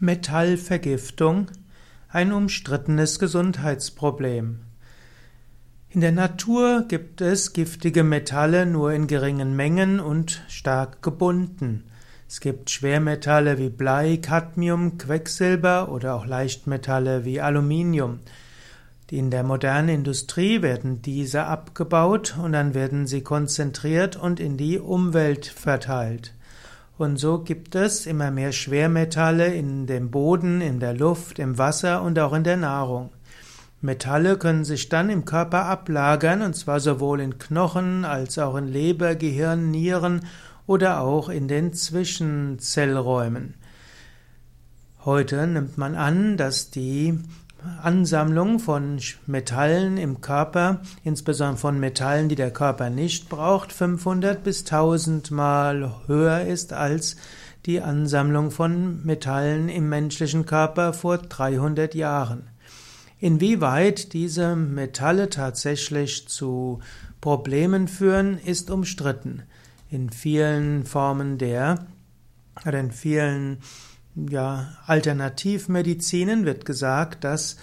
Metallvergiftung ein umstrittenes Gesundheitsproblem. In der Natur gibt es giftige Metalle nur in geringen Mengen und stark gebunden. Es gibt Schwermetalle wie Blei, Cadmium, Quecksilber oder auch Leichtmetalle wie Aluminium. In der modernen Industrie werden diese abgebaut und dann werden sie konzentriert und in die Umwelt verteilt. Und so gibt es immer mehr Schwermetalle in dem Boden, in der Luft, im Wasser und auch in der Nahrung. Metalle können sich dann im Körper ablagern, und zwar sowohl in Knochen als auch in Leber, Gehirn, Nieren oder auch in den Zwischenzellräumen. Heute nimmt man an, dass die Ansammlung von Metallen im Körper, insbesondere von Metallen, die der Körper nicht braucht, 500 bis 1000 Mal höher ist als die Ansammlung von Metallen im menschlichen Körper vor 300 Jahren. Inwieweit diese Metalle tatsächlich zu Problemen führen, ist umstritten. In vielen Formen der oder in vielen ja, Alternativmedizinen wird gesagt, dass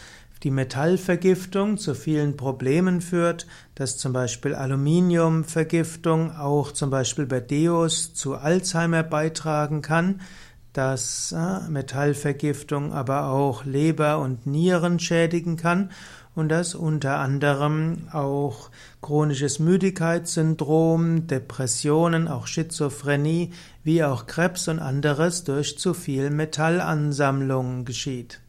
die Metallvergiftung zu vielen Problemen führt, dass zum Beispiel Aluminiumvergiftung auch zum Beispiel bei Deos zu Alzheimer beitragen kann, dass äh, Metallvergiftung aber auch Leber und Nieren schädigen kann und dass unter anderem auch chronisches Müdigkeitssyndrom, Depressionen, auch Schizophrenie, wie auch Krebs und anderes durch zu viel Metallansammlung geschieht.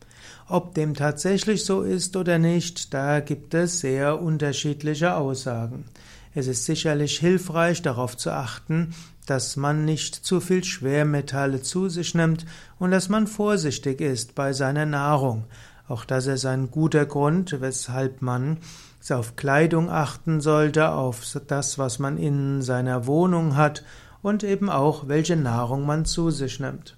Ob dem tatsächlich so ist oder nicht, da gibt es sehr unterschiedliche Aussagen. Es ist sicherlich hilfreich darauf zu achten, dass man nicht zu viel Schwermetalle zu sich nimmt und dass man vorsichtig ist bei seiner Nahrung. Auch das ist ein guter Grund, weshalb man auf Kleidung achten sollte, auf das, was man in seiner Wohnung hat und eben auch, welche Nahrung man zu sich nimmt.